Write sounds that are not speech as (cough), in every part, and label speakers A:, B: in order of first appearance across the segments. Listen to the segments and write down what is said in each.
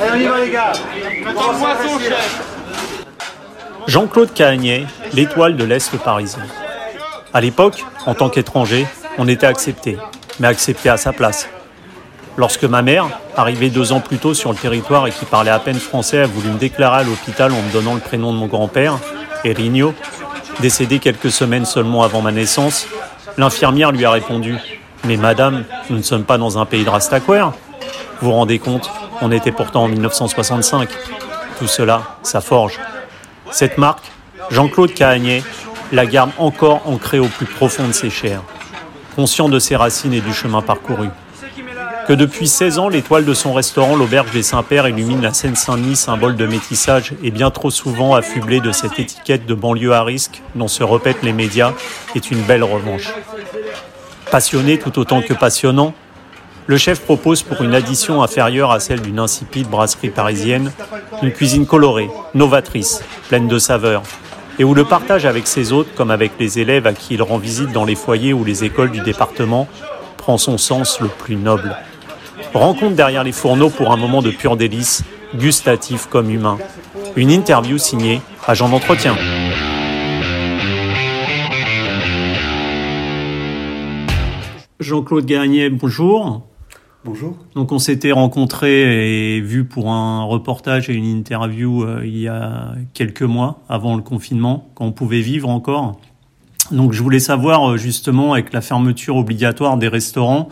A: Allez, on y va les gars
B: Jean-Claude Cahagnet, l'étoile de l'Est parisien. À l'époque, en tant qu'étranger, on était accepté, mais accepté à sa place. Lorsque ma mère, arrivée deux ans plus tôt sur le territoire et qui parlait à peine français, a voulu me déclarer à l'hôpital en me donnant le prénom de mon grand-père, Erigno, décédé quelques semaines seulement avant ma naissance, l'infirmière lui a répondu Mais madame, nous ne sommes pas dans un pays de Rastaquaire. Vous vous rendez compte, on était pourtant en 1965. Tout cela, ça forge. Cette marque, Jean-Claude Cahagnet, la garde encore ancrée au plus profond de ses chairs, conscient de ses racines et du chemin parcouru. Que depuis 16 ans, l'étoile de son restaurant, l'Auberge des Saints-Pères, illumine la Seine-Saint-Denis, symbole de métissage, et bien trop souvent affublé de cette étiquette de banlieue à risque dont se répètent les médias, est une belle revanche. Passionné tout autant que passionnant, le chef propose pour une addition inférieure à celle d'une insipide brasserie parisienne, une cuisine colorée, novatrice, pleine de saveurs, et où le partage avec ses hôtes, comme avec les élèves à qui il rend visite dans les foyers ou les écoles du département, prend son sens le plus noble. Rencontre derrière les fourneaux pour un moment de pur délice, gustatif comme humain. Une interview signée Agent d'entretien. Jean-Claude Gagné, bonjour.
C: Bonjour.
B: Donc on s'était rencontrés et vus pour un reportage et une interview euh, il y a quelques mois avant le confinement, quand on pouvait vivre encore. Donc je voulais savoir euh, justement avec la fermeture obligatoire des restaurants,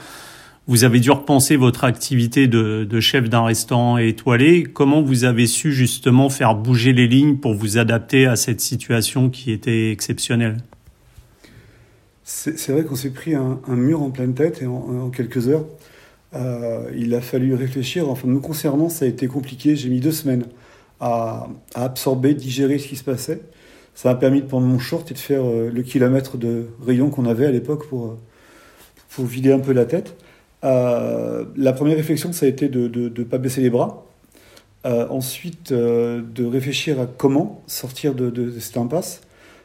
B: vous avez dû repenser votre activité de, de chef d'un restaurant étoilé. Comment vous avez su justement faire bouger les lignes pour vous adapter à cette situation qui était exceptionnelle?
C: C'est vrai qu'on s'est pris un, un, mur en pleine tête et en, en quelques heures. Euh, il a fallu réfléchir. Enfin, nous concernant, ça a été compliqué. J'ai mis deux semaines à, à, absorber, digérer ce qui se passait. Ça m'a permis de prendre mon short et de faire euh, le kilomètre de rayon qu'on avait à l'époque pour, euh, pour vider un peu la tête. Euh, la première réflexion, ça a été de ne pas baisser les bras. Euh, ensuite, de réfléchir à comment sortir de, de, de cette impasse,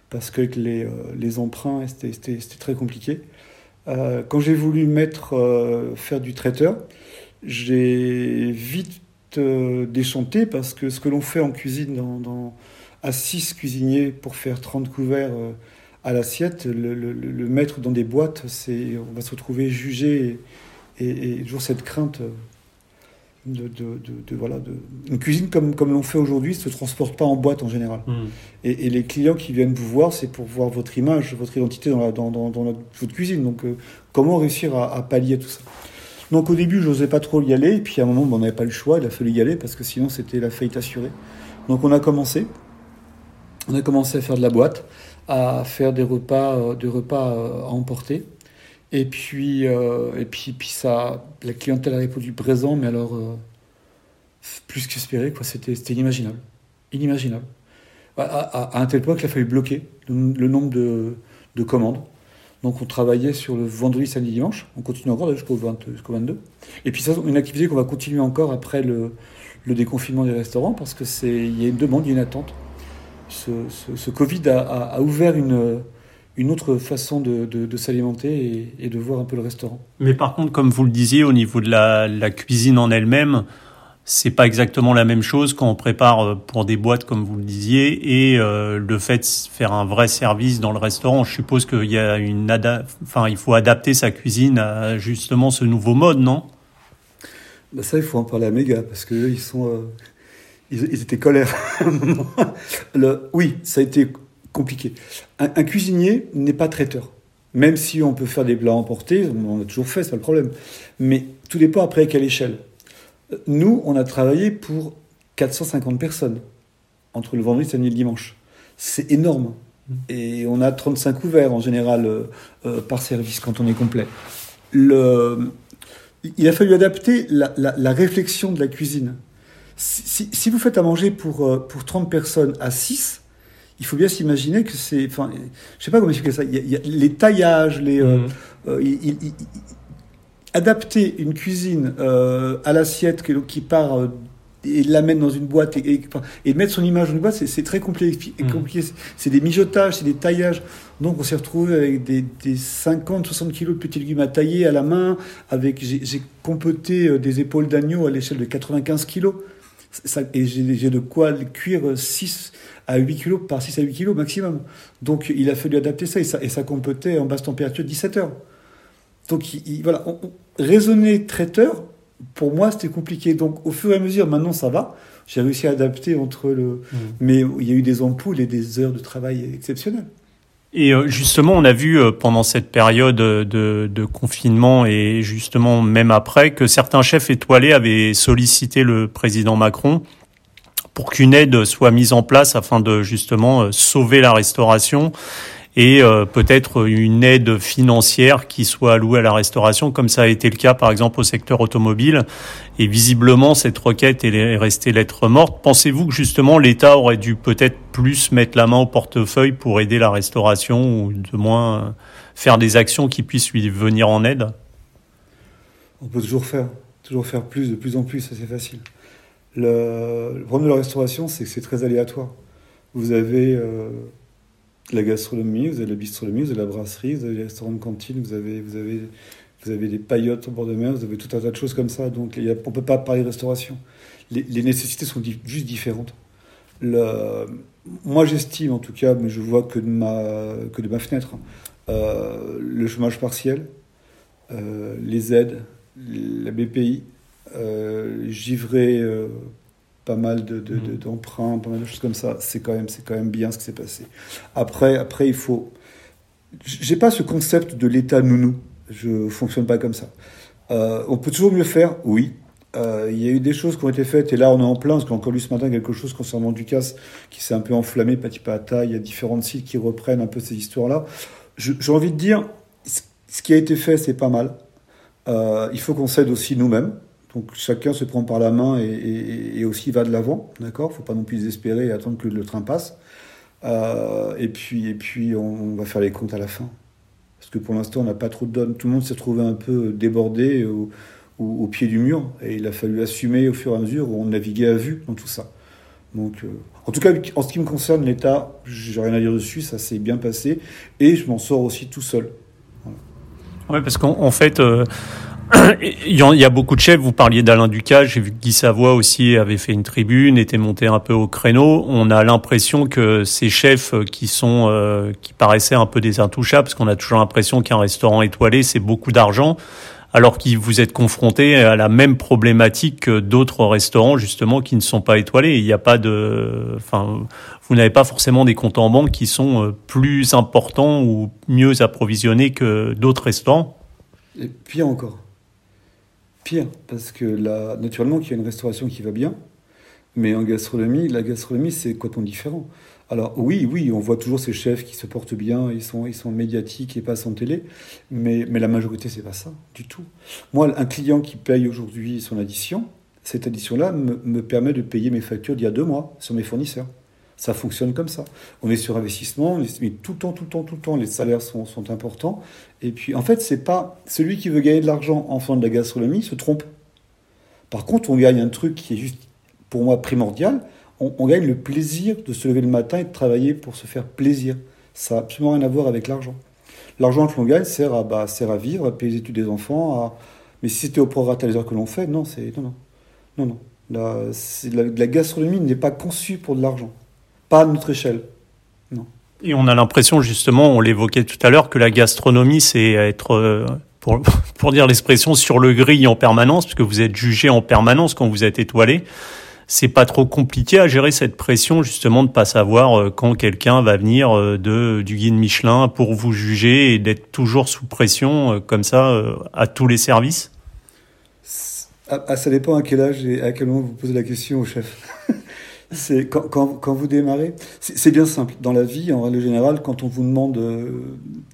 C: parce qu'avec les, les emprunts, c'était très compliqué. Euh, quand j'ai voulu mettre, faire du traiteur, j'ai vite déchanté, parce que ce que l'on fait en cuisine dans, à 6 cuisiniers pour faire 30 couverts à l'assiette, le, mettre dans des boîtes, on va se retrouver jugé et, et, toujours cette crainte de, de, de, de voilà, de... une cuisine comme, comme l'on fait aujourd'hui ne se transporte pas en boîte en général.
B: Hmm.
C: Mmh. Et, et, les clients qui viennent vous voir, c'est pour voir votre image, votre identité dans, la, dans, dans, dans la, votre cuisine. Donc, euh, comment réussir à, à, pallier tout ça? Donc, au début, je n'osais pas trop y aller. Et puis, à un moment, ben, on n'avait pas le choix. Il a fallu y aller parce que sinon, c'était la faillite assurée. Donc, on a commencé. On a commencé à faire de la boîte, à faire des repas, euh, des repas euh, à emporter. Et puis, euh, et puis, puis ça, la clientèle a répondu présent, mais alors euh, plus qu'espéré, quoi. C'était, c'était inimaginable, inimaginable. À, un tel point qu'il a fallu bloquer le, nombre de, de, commandes. Donc, on travaillait sur le vendredi, samedi, dimanche. On continue encore jusqu'au, 20, jusqu'au 22. Et puis, ça, une activité qu'on va continuer encore après le, déconfinement des restaurants, parce que c'est, il y a une demande, il y a une attente. Ce, Covid a, ouvert une une autre façon de, de, de s'alimenter et, et, de voir un peu le restaurant.
B: Mais par contre, comme vous le disiez, au niveau de la, la cuisine en elle-même, c'est pas exactement la même chose quand on prépare pour des boîtes, comme vous le disiez, et euh, le fait de faire un vrai service dans le restaurant. Je suppose qu'il y a une enfin, il faut adapter sa cuisine à justement ce nouveau mode, non?
C: Ben Ça, il faut en parler à Méga parce que ils sont, euh, ils, ils, étaient colères. (laughs) le, oui, ça a été compliqué. Un, un cuisinier n'est pas traiteur. Même si on peut faire des plats emportés, on a toujours fait, c'est pas le problème. Mais tout dépend après à quelle échelle. Nous, on a travaillé pour 450 personnes entre le vendredi, samedi et le dimanche. C'est énorme. Et on a 35 ouverts en général euh, euh, par service quand on est complet. Le... Il a fallu adapter la, la, la, réflexion de la cuisine. Si, si, vous faites à manger pour, euh, pour 30 personnes à 6, il faut bien s'imaginer que c'est. Enfin, je sais pas comment expliquer ça. Il y a, il y a les taillages, les. Mmh. Euh, il, il, il, adapter une cuisine euh, à l'assiette qui, qui, part et l'amène dans une boîte et, et, mettre son image dans une boîte, c'est très compliqué. Mm. compliqué. C'est des mijotages, c'est des taillages. Donc on s'est retrouvé avec des, des 50, 60 kilos de petits légumes à tailler à la main. Avec j'ai compoté euh, des épaules d'agneau à l'échelle de 95 kilos. Ça, et j'ai de quoi cuire 6 à 8 kilos par 6 à 8 kilos maximum. Donc il a fallu adapter ça et ça, et ça en basse température 17 heures. Donc il, voilà, raisonner traiteur, pour moi, c'était compliqué. Donc, au fur et à mesure, maintenant, ça va. J'ai réussi à adapter entre le. Mmh. Mais il y a eu des ampoules et des heures de travail exceptionnelles.
B: Et euh, justement, on a vu euh, pendant cette période de, de, confinement et justement même après que certains chefs étoilés avaient sollicité le président Macron pour qu'une aide soit mise en place afin de justement euh, sauver la restauration et euh, peut-être une aide financière qui soit allouée à la restauration, comme ça a été le cas par exemple au secteur automobile. Et visiblement, cette requête est restée lettre morte. Pensez-vous que justement l'État aurait dû peut-être plus mettre la main au portefeuille pour aider la restauration ou de moins euh, faire des actions qui puissent lui venir en aide?
C: On peut toujours faire, toujours faire plus, de plus en plus, c'est facile. Le, problème de la restauration, c'est que c'est très aléatoire. Vous avez euh, la gastronomie, vous avez la bistronomie, vous avez la brasserie, vous avez les restaurants de cantine, vous avez, vous avez, vous avez des paillotes au bord de mer, vous avez tout un tas de choses comme ça. Donc on ne peut pas parler de restauration. Les, nécessités sont juste différentes. Moi j'estime en tout cas, mais je vois que de ma, que de ma fenêtre, euh, le chômage partiel, euh, les aides, la BPI, givré euh, pas mal de, mmh. d'emprunts, pas mal de choses comme ça. C'est quand même, c'est quand même bien ce qui s'est passé. Après, après, il faut. J'ai pas ce concept de l'État nounou. Je fonctionne pas comme ça. Euh, on peut toujours mieux faire, oui. Euh, il y a eu des choses qui ont été faites et là on est en plein parce qu'on a encore lu ce matin quelque chose concernant Ducasse qui s'est un peu enflammé petit pas à taille. Il y a différents sites qui reprennent un peu ces histoires-là. J'ai envie de dire, ce qui a été fait, c'est pas mal. Euh, il faut qu'on s'aide aussi nous-mêmes. Donc chacun se prend par la main et, aussi va de l'avant, d'accord? Faut pas non plus désespérer et attendre que le train passe. Euh, et puis, et puis on, va faire les comptes à la fin. Parce que pour l'instant, on n'a pas trop de donne. Tout le monde s'est trouvé un peu débordé au, pied du mur. Et il a fallu assumer au fur et à mesure où on naviguait à vue dans tout ça. Donc, euh, en tout cas, en ce qui me concerne, l'État, j'ai rien à dire dessus, ça s'est bien passé. Et je m'en sors aussi tout seul.
B: Oui, parce qu'en fait, euh, (coughs) il y a beaucoup de chefs. Vous parliez d'Alain Ducas. J'ai vu que Guy Savoie aussi avait fait une tribune, était monté un peu au créneau. On a l'impression que ces chefs qui sont, euh, qui paraissaient un peu des intouchables, parce qu'on a toujours l'impression qu'un restaurant étoilé, c'est beaucoup d'argent, alors que vous êtes confrontés à la même problématique que d'autres restaurants, justement, qui ne sont pas étoilés. Il n'y a pas de, enfin, vous n'avez pas forcément des comptes en banque qui sont euh, plus importants ou mieux approvisionnés que d'autres restaurants.
C: Et pire encore pire, parce que là, naturellement qu'il y a une restauration qui va bien, mais en gastronomie, la gastronomie, c'est complètement différent. Alors oui, oui, on voit toujours ces chefs qui se portent bien, ils sont, ils sont médiatiques et passent en télé, mais, mais la majorité, c'est pas ça du tout. Moi, un client qui paye aujourd'hui son addition, cette addition-là me, me permet de payer mes factures d'il y a deux mois sur mes fournisseurs. Ça fonctionne comme ça. On est sur investissement, mais tout le temps, tout le temps, tout le temps, les salaires sont, sont importants. Et puis, en fait, c'est pas celui qui veut gagner de l'argent en faisant de la gastronomie se trompe. Par contre, on gagne un truc qui est juste, pour moi, primordial. On, gagne le plaisir de se lever le matin et de travailler pour se faire plaisir. Ça n'a absolument rien à voir avec l'argent. L'argent que l'on gagne sert à, bah, sert à vivre, à payer les études des enfants. Mais si c'était au prorata les heures que l'on fait, non, c'est non, non, non, non. La gastronomie n'est pas conçue pour de l'argent pas à notre échelle. Non.
B: Et on a l'impression, justement, on l'évoquait tout à l'heure, que la gastronomie, c'est être, euh, pour, (laughs) pour dire l'expression, sur le grill en permanence, parce que vous êtes jugé en permanence quand vous êtes étoilé. C'est pas trop compliqué à gérer cette pression, justement, de pas savoir euh, quand quelqu'un va venir euh, de, du guide Michelin pour vous juger et d'être toujours sous pression, comme ça, à tous les services?
C: Ah, ça dépend à quel âge et à quel moment vous posez la question au chef. (laughs) C'est quand, quand, vous démarrez, c'est bien simple. Dans la vie, en règle générale, quand on vous demande euh,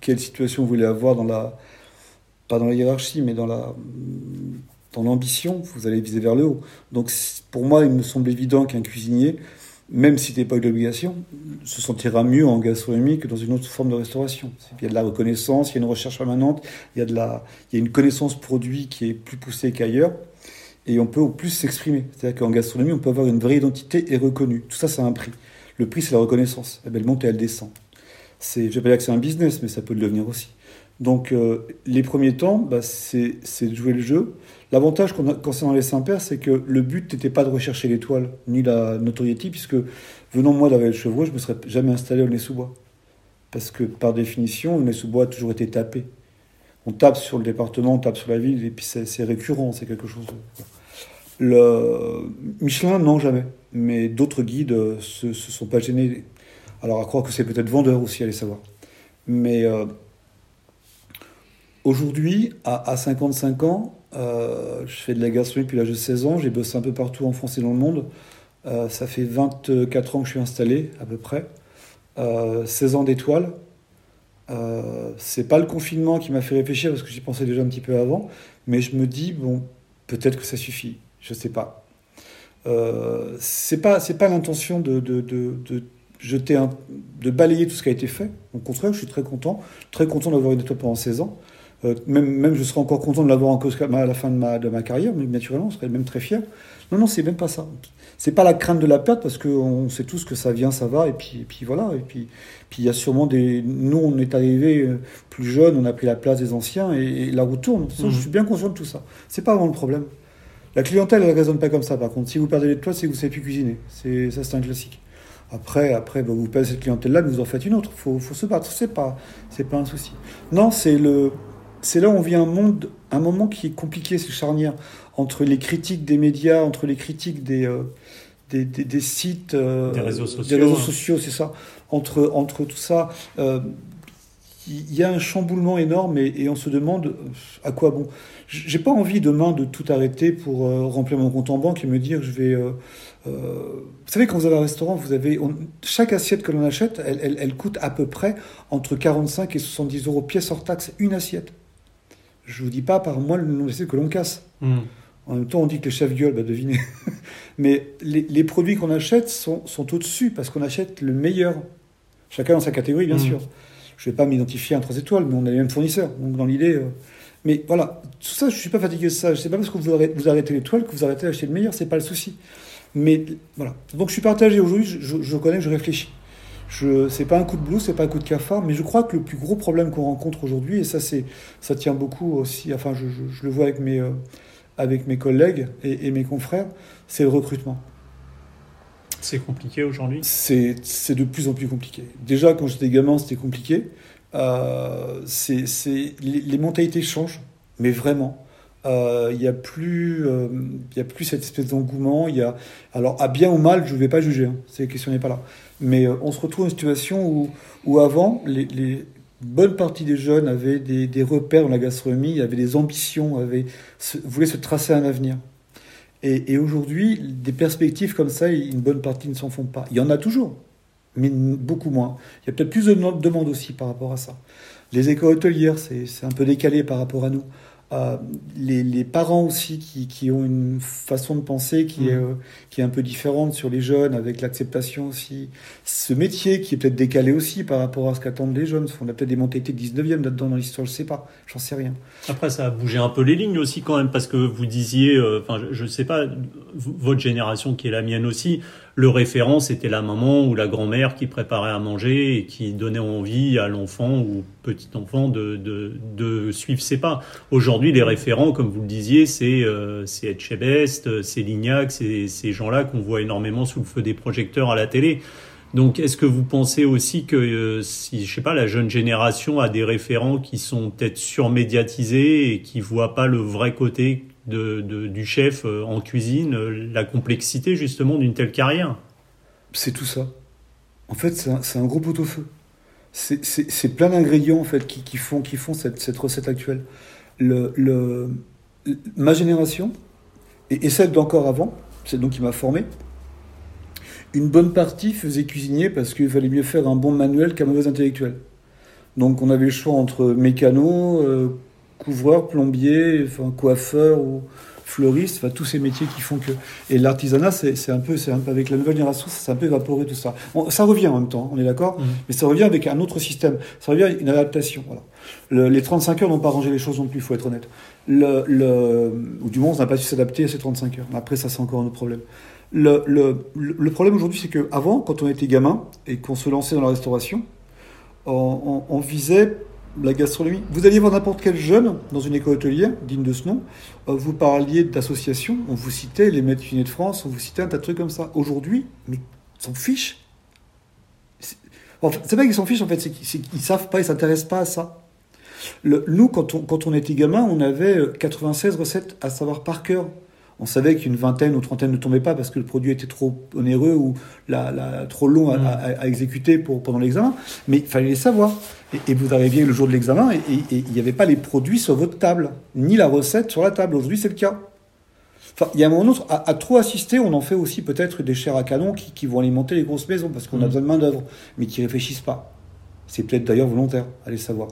C: quelle situation vous voulez avoir dans la, pas dans la hiérarchie, mais dans la, dans l'ambition, vous allez viser vers le haut. Donc, pour moi, il me semble évident qu'un cuisinier, même si n'était pas une obligation, se sentira mieux en gastronomie que dans une autre forme de restauration. Il y a de la reconnaissance, il y a une recherche permanente, il y a de la, il y a une connaissance produit qui est plus poussée qu'ailleurs. Et on peut au plus s'exprimer. C'est-à-dire qu'en gastronomie, on peut avoir une vraie identité et reconnue. Tout ça, ça a un prix. Le prix, c'est la reconnaissance. Elle monte et elle descend. C'est, je vais pas dire que c'est un business, mais ça peut le devenir aussi. Donc, euh, les premiers temps, bah, c'est, de jouer le jeu. L'avantage concernant les Saint-Pères, c'est que le but n'était pas de rechercher l'étoile, ni la notoriété, puisque venant moi d'Avel Chevreau, je ne me serais jamais installé au Nez-sous-Bois. Parce que, par définition, le Nez-sous-Bois a toujours été tapé. On tape sur le département, on tape sur la ville, et puis c'est, récurrent, c'est quelque chose. Le Michelin, non, jamais. Mais d'autres guides se, se, sont pas gênés. Alors, à croire que c'est peut-être vendeur aussi, allez savoir. Mais euh, aujourd'hui, à, 55 ans, euh, je fais de la gastronomie depuis l'âge de 16 ans. J'ai bossé un peu partout en France et dans le monde. Euh, ça fait 24 ans que je suis installé, à peu près. 16 ans d'étoiles. C'est pas le confinement qui m'a fait réfléchir parce que j'y pensais déjà un petit peu avant, mais je me dis bon, peut-être que ça suffit. Je sais pas. Euh, c'est pas c'est pas l'intention de, de, de, jeter de balayer tout ce qui a été fait. Au contraire, je suis très content, très content d'avoir une étoile pendant 16 ans. Euh, même, même je serais encore content de l'avoir encore à la fin de ma, de ma carrière, mais naturellement, je serais même très fier. Non, non, c'est même pas ça. C'est pas la crainte de la perte parce qu'on sait tous que ça vient, ça va, et puis, et puis voilà. Et puis, puis il y a sûrement des. Nous, on est arrivés euh, plus jeunes, on a pris la place des anciens, et, la route tourne. Je mmh. suis bien conscient de tout ça. C'est pas vraiment le problème. La clientèle, elle ne raisonne pas comme ça, par contre. Si vous perdez l'étoile, c'est que vous ne savez plus cuisiner. C'est, ça, c'est un classique. Après, après vous perdez cette clientèle-là, mais vous en faites une autre. Il faut, faut, se battre. Pas, c'est pas un souci. Non, c'est le, c'est là où on vit un monde, un moment qui est compliqué, c'est charnière entre les critiques des médias, entre les critiques des, euh, des, des, sites,
B: euh, des réseaux sociaux,
C: des réseaux sociaux, c'est ça. Entre, entre tout ça, euh, il y a un chamboulement énorme et, et, on se demande à quoi bon? J'ai pas envie demain de tout arrêter pour remplir mon compte en banque et me dire je vais. Vous savez, quand vous avez un restaurant, vous avez chaque assiette que l'on achète, elle, elle, coûte à peu près entre 45 et 70 euros pièce hors taxe, une assiette. Je vous dis pas par mois le nombre d'assiettes que l'on casse. Hmm. En même temps, on dit que les chefs gueulent, bah devinez. (laughs) Mais les, les produits qu'on achète sont, sont au-dessus parce qu'on achète le meilleur. Chacun dans sa catégorie, bien hmm. sûr. Je ne vais pas m'identifier à un 3 étoiles, mais on a les mêmes fournisseurs. Donc, dans l'idée. Mais voilà, tout ça, je ne suis pas fatigué de ça. Je sais pas parce que vous arrêtez, vous arrêtez l'étoile que vous arrêtez d'acheter le meilleur, c'est pas le souci. Mais voilà. Donc je suis partagé aujourd'hui, je, je, connais, je réfléchis. Je, c'est pas un coup de blues, c'est pas un coup de cafard, mais je crois que le plus gros problème qu'on rencontre aujourd'hui, et ça, c'est, ça tient beaucoup aussi, enfin, je, je le vois avec mes, euh, avec mes collègues et, mes confrères, c'est le recrutement.
B: C'est compliqué aujourd'hui?
C: C'est, c'est de plus en plus compliqué. Déjà, quand j'étais gamin, c'était compliqué. Euh, c'est, les, les, mentalités changent, mais vraiment. Il euh, n'y a, plus, euh, y a plus cette espèce d'engouement. Y a... Alors, à bien ou mal, je ne vais pas juger, hein, la question n'est pas là. Mais on se retrouve dans une situation où, où avant, les, bonne partie des jeunes avaient des, repères dans la gastronomie, avaient des ambitions, voulaient se tracer un avenir. Et, et aujourd'hui, des perspectives comme ça, une bonne partie ne s'en font pas. Il y en a toujours, mais beaucoup moins. Il y a peut-être plus de demandes aussi par rapport à ça. Les écoles hôtelières, c'est un peu décalé par rapport à nous. Euh, les, parents aussi qui, qui, ont une façon de penser qui, est, mmh. euh, qui est un peu différente sur les jeunes, avec l'acceptation aussi. Ce métier qui est peut-être décalé aussi par rapport à ce qu'attendent les jeunes. On a peut-être des mentalités 19e là-dedans dans l'histoire, je sais pas, j'en sais rien.
B: Après, ça a bougé un peu les lignes aussi quand même, parce que vous disiez, euh, enfin, je ne sais pas, votre génération qui est la mienne aussi, le référent, c'était la maman ou la grand-mère qui préparait à manger et qui donnait envie à l'enfant ou petit-enfant de, de, de, suivre ses pas. Aujourd'hui, les référents, comme vous le disiez, c'est euh, Etchebest, c'est Lignac, c'est ces gens-là qu'on voit énormément sous le feu des projecteurs à la télé. Donc, est-ce que vous pensez aussi que euh, si, je sais pas, la jeune génération a des référents qui sont peut-être surmédiatisés et qui voient pas le vrai côté de, du chef euh, en cuisine, euh, la complexité justement d'une telle carrière
C: C'est tout ça. En fait, c'est un, gros pot-au-feu. C'est plein d'ingrédients en fait qui, font, qui font cette, cette recette actuelle. Le, le, ma génération, et, celle d'encore avant, celle donc qui m'a formé, une bonne partie faisait cuisinier parce qu'il fallait mieux faire un bon manuel qu'un mauvais intellectuel. Donc on avait le choix entre mécano, euh, couvreur, plombier, enfin, coiffeur ou fleuristes, enfin, tous ces métiers qui font que. Et l'artisanat, c'est un peu, c'est un peu avec la nouvelle génération, ça s'est un peu évaporé tout ça. ça revient en même temps, on est d'accord, mmh. mais ça revient avec un autre système. Ça revient avec une adaptation. Voilà. les 35 heures n'ont pas rangé les choses non plus, il faut être honnête. Le, le, ou du moins, on n'a pas su s'adapter à ces 35 heures. Après, ça, c'est encore un autre problème. Le, le, le problème aujourd'hui, c'est qu'avant, quand on était gamin et qu'on se lançait dans la restauration, on, on, visait la gastronomie. Vous alliez voir n'importe quel jeune dans une école hôtelière, digne de ce nom, euh, vous parliez d'associations, on vous citait les maîtres de France, on vous citait un tas de trucs comme ça. Aujourd'hui, mais ils s'en fichent. C'est pas qu'ils s'en fichent, en fait, c'est qu'ils savent pas, ils s'intéressent pas à ça. Nous, quand on, quand on était gamin, on avait 96 recettes à savoir par cœur on savait qu'une vingtaine ou trentaine ne tombait pas parce que le produit était trop onéreux ou la, trop long à, mm. exécuter pour, pendant l'examen. Mais il fallait les savoir. Et, vous arriviez le jour de l'examen et il n'y avait pas les produits sur votre table, ni la recette sur la table. Aujourd'hui, c'est le cas. Enfin, il y a un moment autre, à, trop assister, on en fait aussi peut-être des chairs à canon qui, vont alimenter les grosses maisons parce qu'on a mm. besoin de main-d'œuvre, mais qui réfléchissent pas. C'est peut-être d'ailleurs volontaire, allez savoir.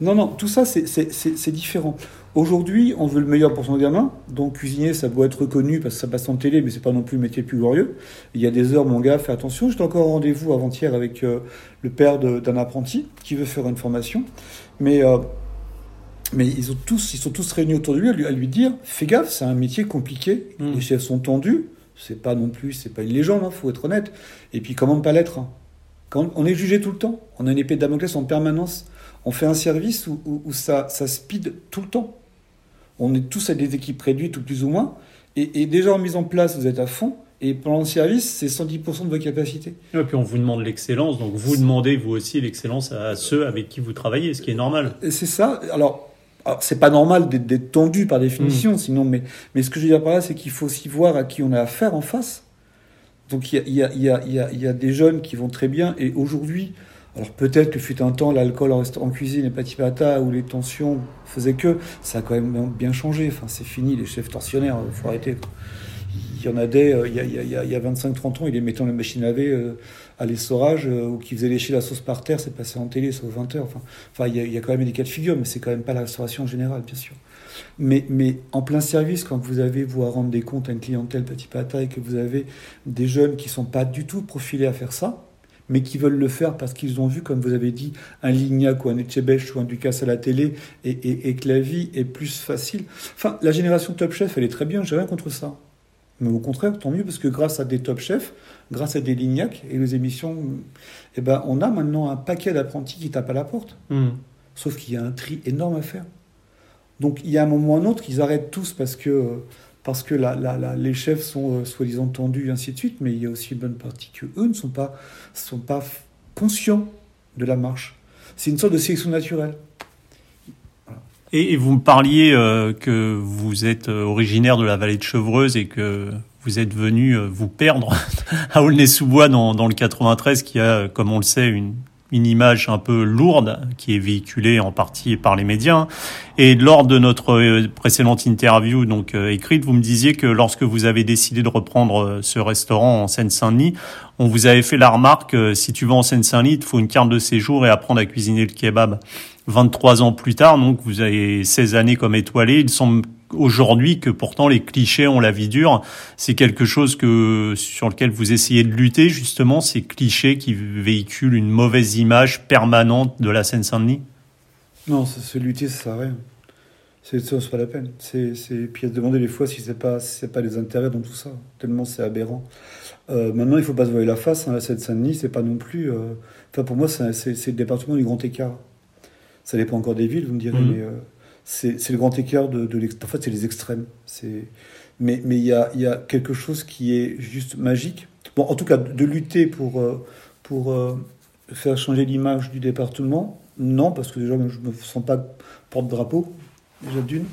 C: Non, non, tout ça, c'est différent. Aujourd'hui, on veut le meilleur pour son gamin. Donc, cuisiner, ça doit être reconnu parce que ça passe en télé, mais c'est pas non plus le métier le plus glorieux. Il y a des heures, mon gars, fais attention. J'étais encore au rendez-vous avant-hier avec euh, le père d'un apprenti qui veut faire une formation. Mais, euh, mais ils, ont tous, ils sont tous réunis autour de lui à lui, dire fais gaffe, c'est un métier compliqué. Mmh. Les chefs sont tendus. C'est pas non plus, c'est pas une légende, il hein, faut être honnête. Et puis, comment ne pas l'être hein? Quand on est jugé tout le temps. On a une épée de Damoclès en permanence. On fait un service où, où ça, ça speed tout le temps. On est tous à des équipes réduites ou plus ou moins. Et, déjà en mise en place, vous êtes à fond. Et pendant le service, c'est 110% de vos capacités.
B: Et puis on vous demande l'excellence, donc vous demandez vous aussi l'excellence à ceux avec qui vous travaillez, ce qui est normal.
C: C'est ça. Alors, c'est pas normal d'être tendu par définition, hmm. sinon, mais, mais ce que je veux dire par là, c'est qu'il faut aussi voir à qui on a affaire en face. Donc il y a, y, a, y, a, y a, des jeunes qui vont très bien, et aujourd'hui, alors peut-être que fut un temps, l'alcool en, cuisine et petit pata, où les tensions faisaient que, ça a quand même bien changé. Enfin, c'est fini, les chefs torsionnaires, il faut arrêter. Il y en a des, euh, il y a, a, a 25-30 ans, il est mettant la machine à laver euh, à l'essorage, euh, ou qui faisait lécher la sauce par terre, c'est passé en télé, sauf 20 heures. Enfin, enfin il, y a, il y a quand même des cas de figure, mais c'est quand même pas la restauration générale, bien sûr. Mais, mais en plein service, quand vous avez, vous, à rendre des comptes à une clientèle petit pata et que vous avez des jeunes qui sont pas du tout profilés à faire ça, mais qui veulent le faire parce qu'ils ont vu, comme vous avez dit, un Lignac ou un Etchebech ou un Ducasse à la télé et, et, que la vie est plus facile. Enfin, la génération Top Chef, elle est très bien, j'ai rien contre ça. Mais au contraire, tant mieux, parce que grâce à des Top Chefs, grâce à des Lignac et les émissions, eh ben, on a maintenant un paquet d'apprentis qui tapent à la porte. Hmm. Sauf qu'il y a un tri énorme à faire. Donc il y a un moment ou un autre qu'ils arrêtent tous parce que parce que la, la, les chefs sont euh, soi-disant tendus, et ainsi de suite, mais il y a aussi une bonne partie que eux ne sont pas, conscients de la marche. C'est une sorte de sélection naturelle.
B: Et, vous me parliez euh, que vous êtes euh, originaire de la vallée de Chevreuse et que vous êtes venu vous perdre (laughs) à Aulnay-sous-Bois dans le 93, qui a, comme on le sait, une une image un peu lourde qui est véhiculée en partie par les médias. Et lors de notre euh, précédente interview donc euh, écrite, vous me disiez que lorsque vous avez décidé de reprendre euh, ce restaurant en Seine-Saint-Denis, on vous avait fait la remarque si tu vas en Seine-Saint-Denis, il te faut une carte de séjour et apprendre à cuisiner le kebab. 23 ans plus tard, donc vous avez 16 années comme étoilé, il semble aujourd'hui que pourtant les clichés ont la vie dure. C'est quelque chose que sur lequel vous essayez de lutter justement, ces clichés qui véhiculent une mauvaise image permanente de la Seine-Saint-Denis?
C: Non, c'est lutter, ça sert à rien. C'est ça, c'est pas la peine. C'est puis à se demander les fois si c'est pas si c'est pas les intérêts dans tout ça. Tellement c'est aberrant. Euh, maintenant, il faut pas se voir la face. Hein, la Seine-Saint-Denis, c'est pas non plus. Euh, enfin, pour moi, c'est le département du grand écart. Ça dépend encore des villes, vous me direz, mmh. mais euh, c'est le grand écart de, de En fait, c'est les extrêmes. Mais il y a, y a, quelque chose qui est juste magique. Bon, en tout cas, de lutter pour, euh, pour euh, faire changer l'image du département, non, parce que déjà, je ne me sens pas porte-drapeau, déjà d'une.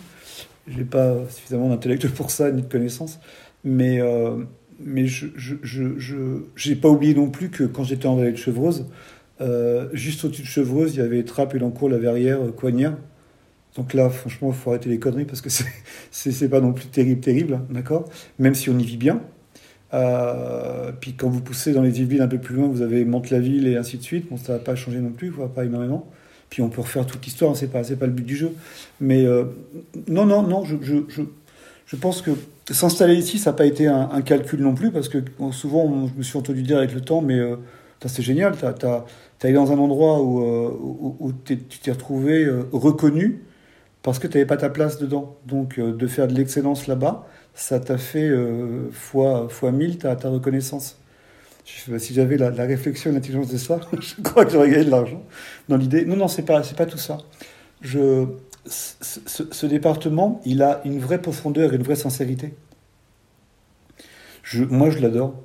C: Je n'ai pas suffisamment d'intellect pour ça, ni de connaissances. Mais, euh, mais je n'ai je, pas oublié non plus que quand j'étais en vallée de Chevreuse, juste au-dessus de Chevreuse, il y avait Trappe, Elancourt, La Verrière, Coignard. Donc là, franchement, il faut arrêter les conneries parce que (laughs) c'est pas non plus terrible, terrible, hein, d'accord? Même si on y vit bien. Euh, puis quand vous poussez dans les villes un peu plus loin, vous avez Mantes-la-Ville et ainsi de suite. Bon, ça va pas changer non plus, voit pas énormément. Puis on peut refaire toute l'histoire, hein, c'est pas, pas le but du jeu. Mais euh, non, non, non, je, pense que s'installer ici, ça n'a pas été un, calcul non plus, parce que souvent, je me suis entendu dire avec le temps, mais euh, c'est génial, tu as, allé dans un endroit où, où, tu t'es retrouvé reconnu parce que tu n'avais pas ta place dedans. Donc, de faire de l'excellence là-bas, ça t'a fait fois, fois mille ta, ta reconnaissance. Si j'avais la, réflexion et l'intelligence de ça, (laughs) je crois que j'aurais gagné de l'argent. Dans l'idée, non, non, c'est pas, pas tout ça. Je, ce, département, il a une vraie profondeur et une vraie sincérité. Je, moi, je l'adore.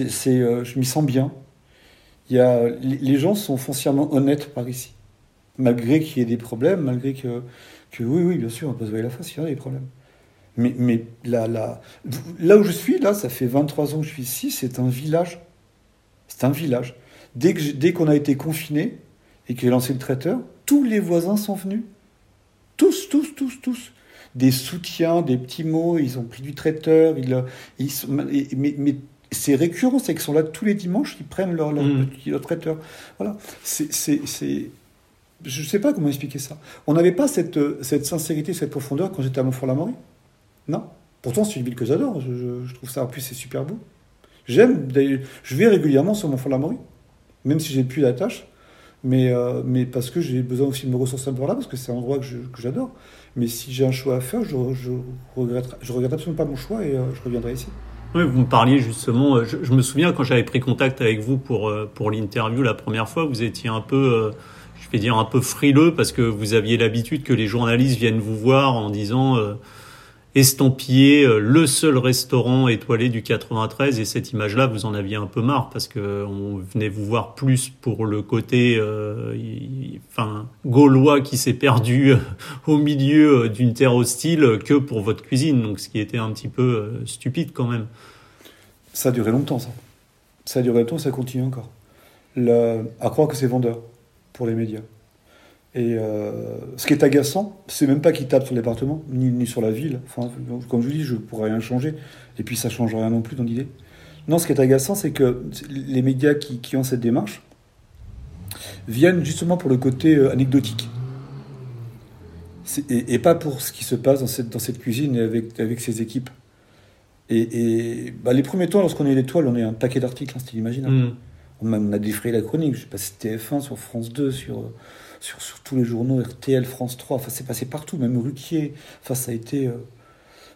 C: Euh, je m'y sens bien. Il y a, les gens sont foncièrement honnêtes par ici, malgré qu'il y ait des problèmes, malgré que, que oui, oui, bien sûr, on peut se voir la face, il y a des problèmes. Mais, mais là, là, là où je suis, là, ça fait 23 ans que je suis ici, c'est un village. C'est un village. Dès, que, dès qu'on a été confiné et que j'ai lancé le traiteur, tous les voisins sont venus. Tous, tous, tous, tous. Des soutiens, des petits mots, ils ont pris du traiteur. Ils, ils sont, mais, mais c'est récurrent, c'est qu'ils sont là tous les dimanches, ils prennent leur, leur, mmh. traiteur. Voilà. C'est, je ne sais pas comment expliquer ça. On n'avait pas cette, cette sincérité, cette profondeur quand j'étais à Montfort-la-Maurie. Non. Pourtant, c'est une ville que j'adore. Je, trouve ça, en plus, c'est super beau. J'aime, je vais régulièrement sur Montfort-la-Maurie, même si j'ai plus d'attache. Mais, euh, mais parce que j'ai besoin aussi de me ressourcer un peu là, parce que c'est un endroit que j'adore. Mais si j'ai un choix à faire, je, je, regrette, absolument pas mon choix et euh, je reviendrai ici.
B: Oui, vous me parliez justement, euh, je, me souviens quand j'avais pris contact avec vous pour l'interview la première fois, vous étiez un peu, je vais dire un peu frileux parce que vous aviez l'habitude que les journalistes viennent vous voir en disant estampillé euh, le seul restaurant étoilé du 93 et cette image-là vous en aviez un peu marre parce que on venait vous voir plus pour le côté euh, gaulois qui s'est perdu euh, au milieu d'une terre hostile que pour votre cuisine donc ce qui était un petit peu stupide quand même.
C: Ça a duré longtemps ça. Ça a duré longtemps, ça continue encore. À croire que c'est vendeur pour les médias. Et euh, ce qui est agaçant, c'est même pas qu'ils tapent sur le département, ni, sur la ville. Enfin, comme je vous dis, je pourrais rien changer. Et puis ça change rien non plus dans l'idée. Non, ce qui est agaçant, c'est que les médias qui, ont cette démarche viennent justement pour le côté euh, anecdotique. Et, pas pour ce qui se passe dans cette, cuisine et avec, avec ses équipes. Et, bah, les premiers temps, lorsqu'on est l'étoile, on est un paquet d'articles, hein, c'était imaginable. Mm. On, a, défrayé la chronique, je sais pas si c'était TF1, sur France 2, sur sur, tous les journaux, RTL, France 3, enfin c'est passé partout, même Ruquier, enfin ça a été... Euh,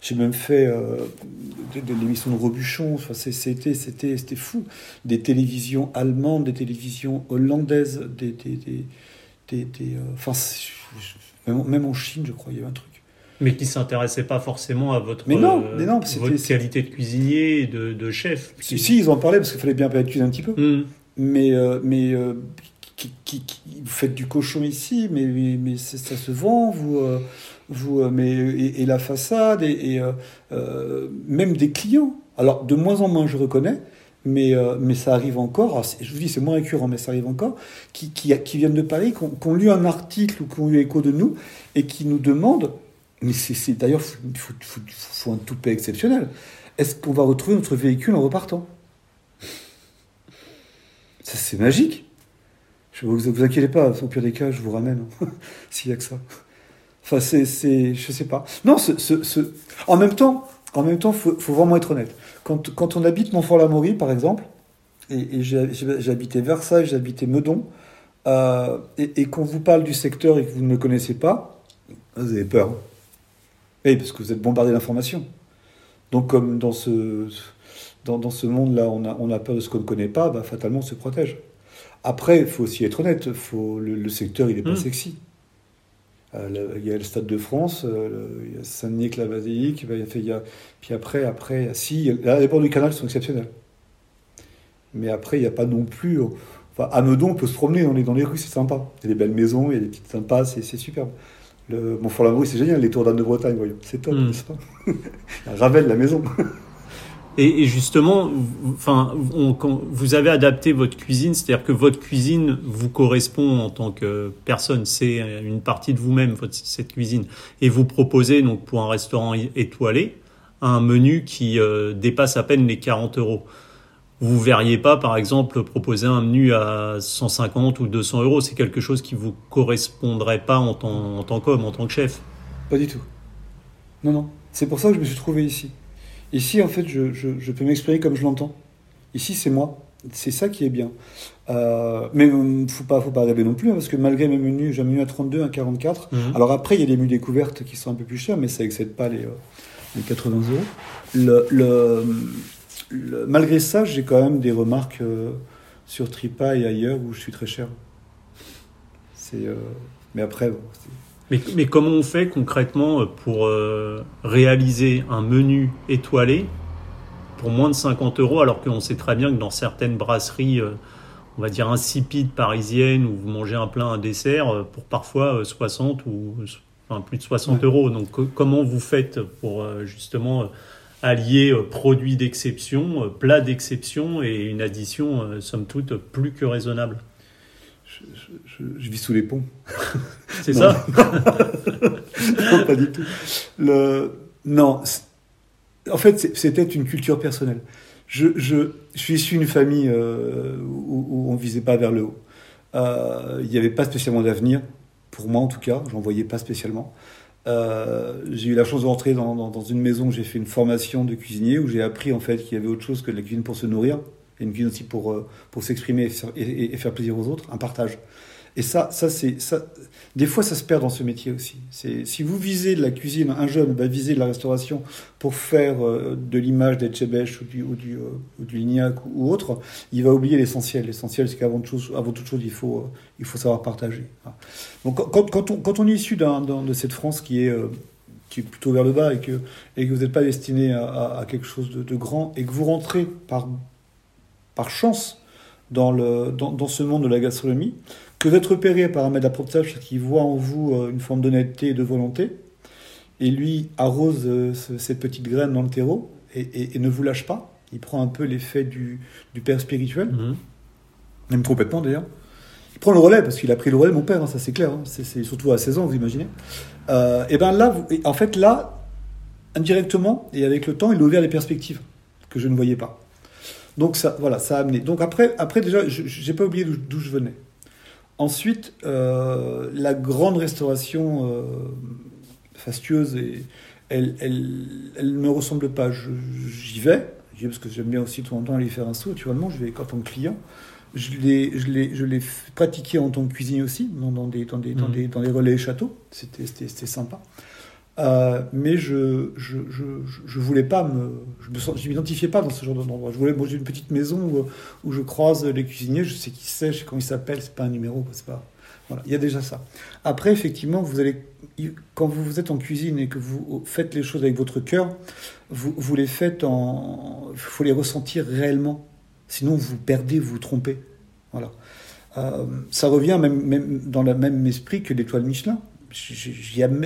C: j'ai même fait euh, de, l'émission de Robuchon, enfin, c'était, c'était, c'était fou. Des télévisions allemandes, des télévisions hollandaises, des... des, des, des, euh, enfin, même, en Chine, je crois, un truc.
B: Mais qui ne s'intéressait pas forcément à votre, mais non, mais non, votre qualité de cuisinier et de, de chef.
C: Si, si, ils en parlaient parce qu'il fallait bien parler de cuisine un petit peu. Hmm. Mais, mais qui, vous faites du cochon ici, mais, mais, ça se vend, vous, euh, vous, euh, mais, et, la façade, et, euh, même des clients. Alors, de moins en moins, je reconnais, mais, mais ça arrive encore, je vous dis, c'est moins récurrent, mais ça arrive encore, qui, qui, qui viennent de Paris, qui ont, lu un article ou qui ont eu écho de nous, et qui nous demandent, mais d'ailleurs, il faut, faut, faut, un exceptionnel, est-ce qu'on va retrouver notre véhicule en repartant? C'est magique. Je vous, vous inquiétez pas, au pire des cas, je vous ramène, (laughs) s'il y a que ça. Enfin, c'est, je sais pas. Non, ce, en même temps, en même temps, faut, vraiment être honnête. Quand, on habite Montfort-la-Maurie, par exemple, et, j'ai, habité Versailles, j'ai habité Meudon, euh, et, et qu'on vous parle du secteur et que vous ne le connaissez pas, vous avez peur. Hein. Oui, parce que vous êtes bombardé d'informations. Donc, comme dans ce, dans, dans ce monde-là, on a, on a peur de ce qu'on ne connaît pas, bah, fatalement, on se protège. Après, il faut aussi être honnête, faut, le, secteur, il n'est pas hmm. sexy. Euh, il y a le Stade de France, euh, il y a Saint-Denis, la Basilique, il y a, puis après, après, si, les bords du canal sont exceptionnels. Mais après, il n'y a pas non plus. Enfin, à Meudon, on peut se promener dans les, dans les rues, c'est sympa. Il y a des belles maisons, il y a des petites sympas, c'est superbe. Le Montfort-la-Maurie, c'est génial, les tours d'Anne de Bretagne, c'est top, hmm. n'est-ce pas (laughs) Ravel, la maison. (laughs)
B: Et, justement, enfin, quand vous avez adapté votre cuisine, c'est-à-dire que votre cuisine vous correspond en tant que personne, c'est une partie de vous-même cette cuisine, et vous proposez donc pour un restaurant étoilé un menu qui euh, dépasse à peine les 40 euros. Vous verriez pas, par exemple, proposer un menu à 150 ou 200 euros. C'est quelque chose qui vous correspondrait pas en tant, en tant qu'homme, en tant que chef.
C: Pas du tout. Non, non. C'est pour ça que je me suis trouvé ici. Ici, en fait, je, je, je peux m'exprimer comme je l'entends. Ici, c'est moi. C'est ça qui est bien. Euh, mais il faut pas, faut pas rêver non plus, hein, parce que malgré mes menus, j'ai un menu à 32, un 44.
B: Mhm.
C: Alors après, il y a des menus découvertes qui sont un peu plus chers, mais ça excède pas les, euh, les 80 euros. Le, le, le- malgré ça, j'ai quand même des remarques euh, sur Tripa et ailleurs où je suis très cher. C'est, euh, mais après, bon,
B: Mais, mais comment on fait concrètement euh, pour réaliser un menu étoilé pour moins de 50 euros alors qu'on sait très bien que dans certaines brasseries, on va dire insipides parisiennes, où vous mangez un plat, un dessert, pour parfois euh, 60 ou enfin, plus de 60
C: Ouais.
B: euros. Donc co- comment vous faites pour justement allier euh, produits d'exception, euh, plats d'exception et une addition, euh, somme toute, plus que raisonnable
C: je, je- je- je vis sous les ponts. (laughs)
B: C'est ça (laughs)
C: non, pas du tout. Le... Non, en fait, c'était une culture personnelle. Je, je, je suis issu d'une famille euh, où, où on visait pas vers le haut. Euh, Il n'y avait pas spécialement d'avenir, pour moi en tout cas, j'en voyais pas spécialement. Euh, j'ai eu la chance de rentrer dans, dans, dans une maison où j'ai fait une formation de cuisinier, où j'ai appris en fait qu'il y avait autre chose que la cuisine pour se nourrir, et une cuisine aussi pour, euh, pour s'exprimer et faire plaisir aux autres, un partage. Et ça, ça c'est ça. Des fois, ça se perd dans ce métier aussi. C'est si vous visez de la cuisine, un jeune va viser de la restauration pour faire euh, de l'image d'Etchebech ou du ou du, euh, ou Lignac ou, autre, il va oublier l'essentiel. L'essentiel, c'est qu'avant toute chose, il faut euh, il faut savoir partager. Voilà. Donc quand, quand on quand on est issu d'un, de cette France qui est euh, qui est plutôt vers le bas et que et que vous n'êtes pas destiné à, quelque chose de, de grand et que vous rentrez par par chance dans, le, dans, dans ce monde de la gastronomie, que d'être repéré par un maître d'apprentissage qui voit en vous euh, une forme d'honnêteté et de volonté, et lui arrose euh, ce- cette petite graine dans le terreau et, et- et ne vous lâche pas. Il prend un peu l'effet du, du père spirituel,
B: Mhm.
C: même complètement d'ailleurs. Il prend le relais, parce qu'il a pris le relais de mon père, hein, ça c'est clair. hein. C'est, surtout à 16 ans, vous imaginez. Euh, et ben là, vous- en fait là, indirectement, et avec le temps, il a ouvert des perspectives que je ne voyais pas. Donc ça, voilà, ça a amené. Donc après, après déjà, je n'ai pas oublié d'où je venais. Ensuite, euh, la grande restauration euh, fastueuse, et, elle, elle, elle ne me ressemble pas. J'y vais, j'y vais parce que j'aime bien aussi de temps en temps aller faire un saut. Naturellement, je vais en tant que client. Je l'ai, je l'ai, je l'ai f- pratiqué en tant que cuisinier aussi, dans, des, dans, des, dans,
B: Mhm.
C: des, dans les relais châteaux. C'était, c'était, c'était sympa. Euh, mais je, je, je, je- voulais pas me, je me m'identifiais pas dans ce genre d'endroit. Je voulais, moi j'ai une petite maison où, je croise les cuisiniers, je sais qui c'est, je sais comment ils s'appellent, c'est pas un numéro, c'est pas, voilà, il y a déjà ça. Après, effectivement, vous allez, quand vous êtes en cuisine et que vous faites les choses avec votre cœur, vous, vous les faites en, faut les ressentir réellement. Sinon, vous perdez, vous vous trompez. Voilà. Euh, ça revient même, même dans le même esprit que l'étoile Michelin. J'ai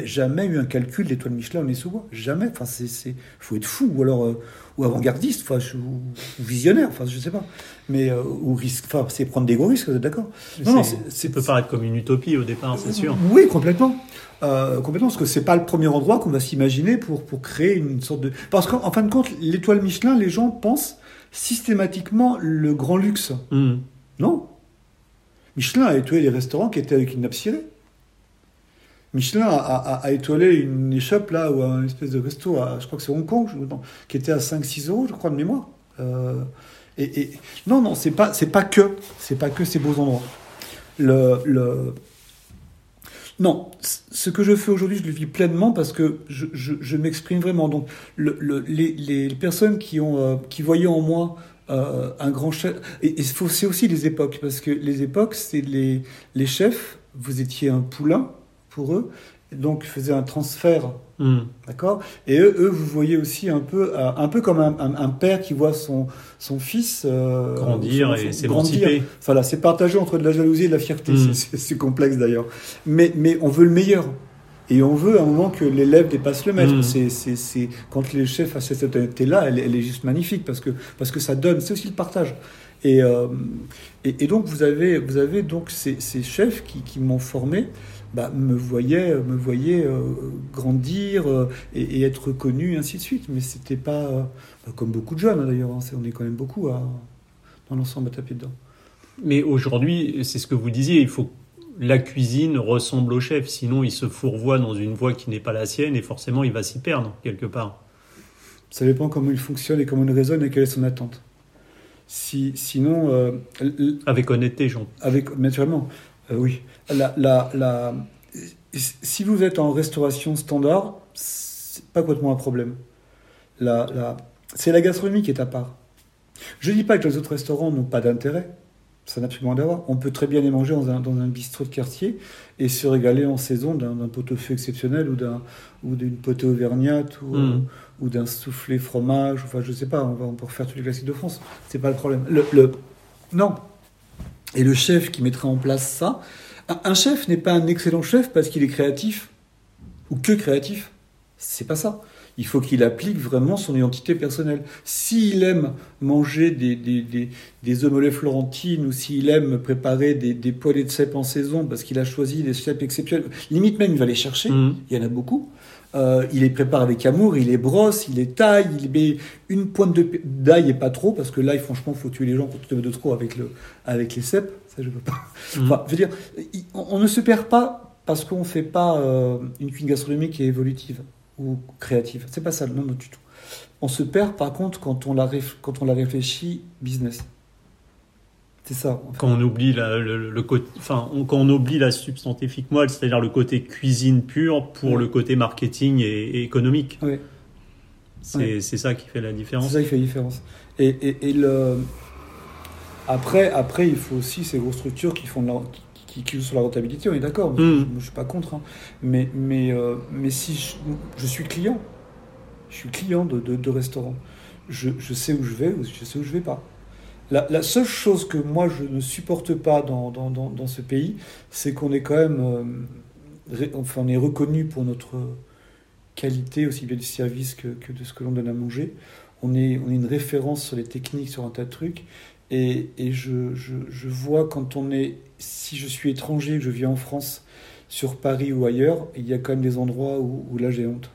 C: jamais, eu un calcul d'étoile Michelin en sous bois. Jamais. Enfin, c'est, faut être fou ou alors euh, ou avant-gardiste, enfin, ou, visionnaire. Enfin, je sais pas. Mais euh, ou risque. Enfin, c'est prendre des gros risques. Vous êtes d'accord? Non,
B: C'est- peut paraître comme une utopie au départ, c'est sûr.
C: oui, complètement. Euh, complètement, parce que c'est pas le premier endroit qu'on va s'imaginer pour, pour créer une sorte de. Parce qu'en en fin de compte, l'étoile Michelin, les gens pensent systématiquement le grand luxe.
B: Mhm.
C: Non? Michelin a étoilé les restaurants qui étaient avec une nappe cirée. Michelin a, étoilé une échoppe là, ou un espèce de resto, à, je crois que c'est Hong Kong, qui était à 5-6 euros, je crois, de mémoire. Euh, et, non, non, c'est pas, c'est pas que, c'est pas que ces beaux endroits. Le, le... Non, ce que je fais aujourd'hui, je le vis pleinement parce que je, je- m'exprime vraiment. Donc, le- le- les, les personnes qui, ont, euh, qui voyaient en moi euh, un grand chef, et, et c'est aussi les époques, parce que les époques, c'est les, les chefs, vous étiez un poulain pour eux, donc faisaient un transfert
B: Mhm.
C: D'accord? Et eux, eux, vous voyez aussi un peu, euh, un peu comme un, un- un père qui voit son, son fils euh,
B: Grandir
C: son-
B: et s'émanciper.
C: Voilà, c'est partagé entre de la jalousie et de la fierté.
B: Mm.
C: C'est- complexe d'ailleurs. Mais, mais on veut le meilleur. Et on veut à un moment que l'élève dépasse le maître.
B: Mm.
C: C'est, quand les chefs ont cette honnêteté-là, elle, elle est juste magnifique parce que, parce que ça donne, c'est aussi le partage. Et, euh, et, et donc vous avez, vous avez donc ces, ces chefs qui, qui m'ont formé, bah, me voyaient, me voyaient euh, grandir euh, et, et être reconnu, ainsi de suite. Mais c'était pas euh, bah, comme beaucoup de jeunes hein, d'ailleurs. hein, on est quand même beaucoup à, dans l'ensemble à taper dedans.
B: Mais aujourd'hui, c'est ce que vous disiez, il faut la cuisine ressemble au chef. Sinon, il se fourvoie dans une voie qui n'est pas la sienne et forcément, il va s'y perdre quelque part.
C: Ça dépend comment il fonctionne et comment il résonne et quelle est son attente. Si, sinon, euh,
B: Avec honnêteté, Jean.
C: avec naturellement, euh, oui. La, la, la, si vous êtes en restauration standard, c'est pas complètement un problème. C'est la gastronomie qui est à part. Je dis pas que les autres restaurants n'ont pas d'intérêt. Ça n'a absolument rien à voir. On peut très bien les manger dans un, dans un bistrot de quartier et se régaler en saison d'un, pot-au-feu exceptionnel ou, d'un, ou d'une potée auvergnate ou,
B: Mhm.
C: ou d'un soufflé fromage. Enfin, je sais pas, on, va, on peut refaire tous les classiques de France. C'est pas le problème. Le, le- non. Et le chef qui mettra en place ça, un, chef n'est pas un excellent chef parce qu'il est créatif ou que créatif. C'est pas ça. Il faut qu'il applique vraiment son identité personnelle. S'il aime manger des, des, des, des omelets florentines ou s'il aime préparer des, des poêlés de cèpes en saison parce qu'il a choisi des cèpes exceptionnels, limite même il va les chercher,
B: Mhm.
C: il y en a beaucoup. Euh, il les prépare avec amour, il les brosse, il les taille, il met une pointe d'ail et pas trop, parce que l'ail, franchement, faut tuer les gens quand tu te mets de trop avec, le, avec les cèpes. Ça, je veux pas.
B: Mhm.
C: Enfin, je veux dire, on, ne se perd pas parce qu'on ne fait pas euh, une cuisine gastronomique évolutive ou créative. C'est pas ça, non, non, du tout. On se perd, par contre, quand on la, réf- quand on la réfléchit business. C'est ça. en fait.
B: Quand on oublie la, le, le côté, enfin, on- quand on oublie la substantifique moelle, c'est-à-dire le côté cuisine pure pour
C: Ouais.
B: le côté marketing et, et économique.
C: Ouais.
B: C'est
C: Ouais.
B: c'est ça qui fait la
C: C'est
B: différence.
C: ça qui fait la différence. Et, et, et le... après, après, il faut aussi ces grosses structures qui font de la... qui, qui, sur la rentabilité, on est d'accord.
B: Mm.
C: Je, je suis pas contre. hein. Mais, mais, euh, mais si je, je suis client, je suis client de, de, de restaurants. Je, je sais où je vais ou je sais où je vais pas. La, seule chose que moi je ne supporte pas dans, dans, dans, ce pays, c'est qu'on est quand même, euh, enfin, on est reconnu pour notre qualité aussi bien du service que, que de ce que l'on donne à manger. On est, on est une référence sur les techniques, sur un tas de trucs. Et, et je, je, vois quand on est, si je suis étranger, je vis en France, sur Paris ou ailleurs, il y a quand même des endroits où, où là j'ai honte.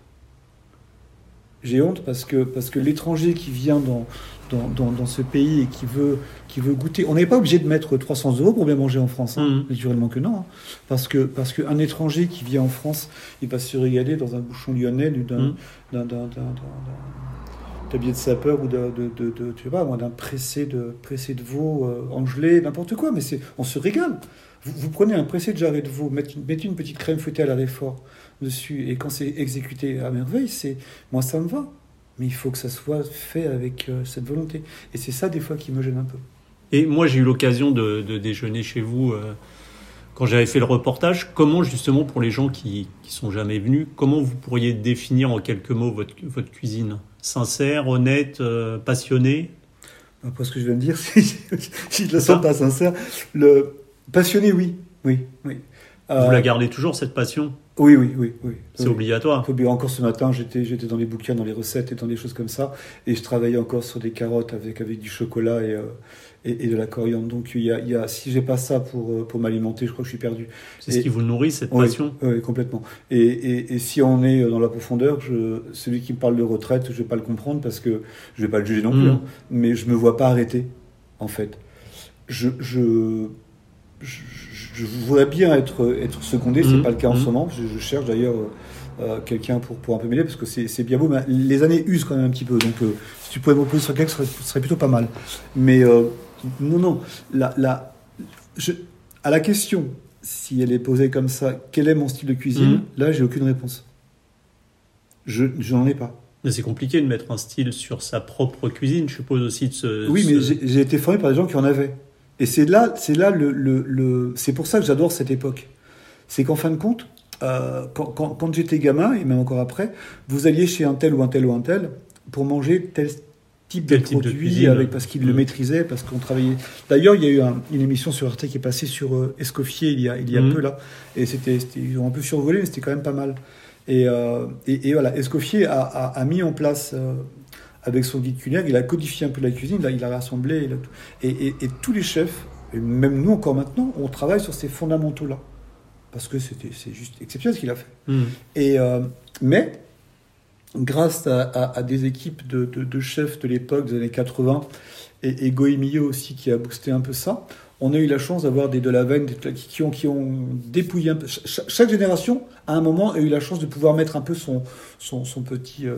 C: J'ai honte parce que, parce que l'étranger qui vient dans, dans, dans, dans ce pays et qui veut, qui veut goûter, on n'est pas obligé de mettre 300 euros pour bien manger en France, hein.
B: Mhm.
C: naturellement que non. hein. Parce que parce qu'un étranger qui vient en France, il va se régaler dans un bouchon lyonnais ou d'un d'un- d'un- d'un- d'un- d'un billet de sapeur ou de, de, de, de- tu sais pas, moi, d'un pressé de, pressé de veau euh, engelé, n'importe quoi, mais on se régale. Vous, vous prenez un pressé de jarret de veau, mettez, une- mettez une petite crème fouettée à la réfort dessus, et quand c'est exécuté à merveille, c'est, moi ça me va. Mais il faut que ça soit fait avec euh, cette volonté. Et c'est ça des fois qui me gêne un peu.
B: Et moi, j'ai eu l'occasion de, de déjeuner chez vous euh, quand j'avais fait le reportage. Comment, justement, pour les gens qui qui sont jamais venus, comment vous pourriez définir en quelques mots votre, votre cuisine? Sincère, honnête, euh, passionnée?
C: Après ce que je viens de dire, (laughs) si, je le
B: Ça
C: sens pas sincère, le passionné, oui, oui, oui. Euh,
B: Vous la gardez toujours, cette passion
C: Oui, oui, oui, oui.
B: C'est
C: Oui.
B: obligatoire.
C: Encore ce matin, j'étais, j'étais dans les bouquins, dans les recettes et dans des choses comme ça, et je travaillais encore sur des carottes avec, avec du chocolat et, euh, et, et de la coriandre. Donc il y a, il y a, si j'ai pas ça pour, euh, pour m'alimenter, je crois que je suis perdu.
B: C'est ce qui vous nourrit, cette
C: Oui,
B: passion
C: oui, complètement. Et, et, et si on est dans la profondeur, je, celui qui me parle de retraite, je vais pas le comprendre parce que je vais pas le juger non plus,
B: Mm.
C: hein, mais je me vois pas arrêter, en fait. Je, je, je, je voudrais bien être, être secondé, c'est
B: Mm.
C: pas le cas en ce moment. Je, je cherche d'ailleurs euh, euh, quelqu'un pour, pour un peu m'aider parce que c'est bien beau, mais les années usent quand même un petit peu. Donc, euh, si tu pouvais m'opposer sur quelqu'un, ce serait, ce serait plutôt pas mal. Mais euh, non, non, la, la, je, à la question, si elle est posée comme ça, quel est mon style de cuisine?
B: Mhm.
C: Là, j'ai aucune réponse. Je, je n'en ai pas.
B: Mais c'est compliqué de mettre un style sur sa propre cuisine, je suppose aussi de se.
C: Oui, mais j'ai été formé par des gens qui en avaient. Et c'est là, c'est là le, le, le- c'est pour ça que j'adore cette époque. C'est qu'en fin de compte, euh, quand, quand, quand j'étais gamin et même encore après, vous alliez chez un tel ou un tel ou un tel pour manger tel type
B: Tel
C: de
B: type
C: produit avec parce qu'ils le
B: Mm.
C: maîtrisaient, parce qu'on travaillait. D'ailleurs, il y a eu un- une émission sur Arte qui est passée sur euh, Escoffier il y a il y a
B: Mm.
C: peu là, et c'était ils ont un peu survolé, mais c'était quand même pas mal. Et, euh, et, et voilà, Escoffier a, a, a mis en place euh, avec son guide culinaire, il a codifié un peu la cuisine, il a rassemblé, il a tout. Et, et- et tous les chefs, et même nous encore maintenant, on travaille sur ces fondamentaux-là. Parce que c'est juste exceptionnel ce qu'il a fait.
B: Hmm.
C: Et, euh, mais, grâce à, à- à des équipes de, de- de chefs de l'époque, des années 80, et, et Goemio aussi qui a boosté un peu ça, on a eu la chance d'avoir des de la veine des- qui, qui ont, qui ont dépouillé un peu. Cha- chaque génération, à un moment, a eu la chance de pouvoir mettre un peu son, son, son petit, euh,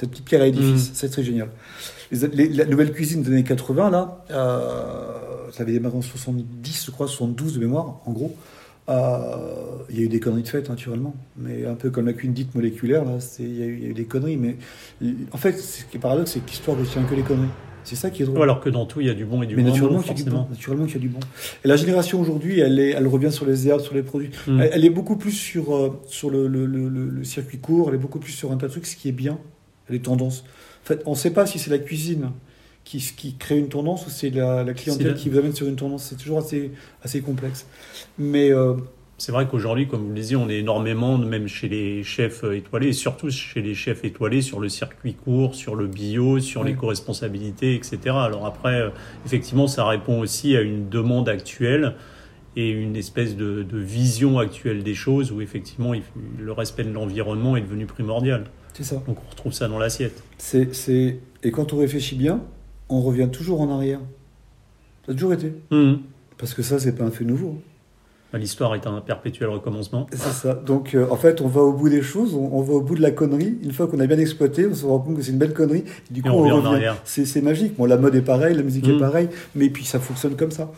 C: sa petite pierre à édifice.
B: Mm.
C: C'est très génial. Les- les- la nouvelle cuisine des années 80, là, euh, ça avait démarré en 70, je crois, 72 de mémoire, en gros. Euh, il y a eu des conneries de fait, naturellement. Mais un peu comme la cuisine dite moléculaire, là, il y, a eu, il y a eu des conneries. Mais en fait, ce qui est paradoxe, c'est que l'histoire retient que les conneries. C'est ça qui est drôle.
B: Alors que dans tout, il y a du bon et du
C: Mais
B: moins
C: naturellement
B: bon,
C: qu'il y a du bon. Naturellement qu'il y a du bon. Et la génération aujourd'hui, elle, est, elle revient sur les herbes, sur les produits.
B: Mm.
C: Elle, elle est beaucoup plus sur, euh, sur le, le- le- le- le circuit court, elle est beaucoup plus sur un tas de trucs, ce qui est bien. Elle est tendance. En fait, on ne sait pas si c'est la cuisine qui, qui crée une tendance ou c'est la, la clientèle qui vous amène sur une tendance. C'est toujours assez, assez complexe. Mais euh,
B: C'est vrai qu'aujourd'hui, comme vous le disiez, on est énormément, même chez les chefs étoilés, et surtout chez les chefs étoilés, sur le circuit court, sur le bio, sur
C: Oui.
B: l'éco-responsabilité, etc. Alors après, euh, effectivement, ça répond aussi à une demande actuelle et une espèce de, de vision actuelle des choses où effectivement le respect de l'environnement est devenu primordial.
C: C'est ça.
B: Donc on retrouve ça dans l'assiette.
C: C'est, c'est... Et quand on réfléchit bien, on revient toujours en arrière. Ça a toujours été.
B: Mhm.
C: Parce que ça, c'est pas un fait nouveau.
B: Bah, L'histoire est un perpétuel recommencement.
C: C'est ça. Donc, euh, en fait, on va au bout des choses, on, on va au bout de la connerie. Une fois qu'on a bien exploité, on se rend compte que c'est une belle connerie. Et du
B: Et
C: coup,
B: on
C: on,
B: revient en arrière.
C: C'est, c'est magique. Bon, la mode est pareille, la musique est
B: Mm.
C: pareille, mais puis ça fonctionne comme ça.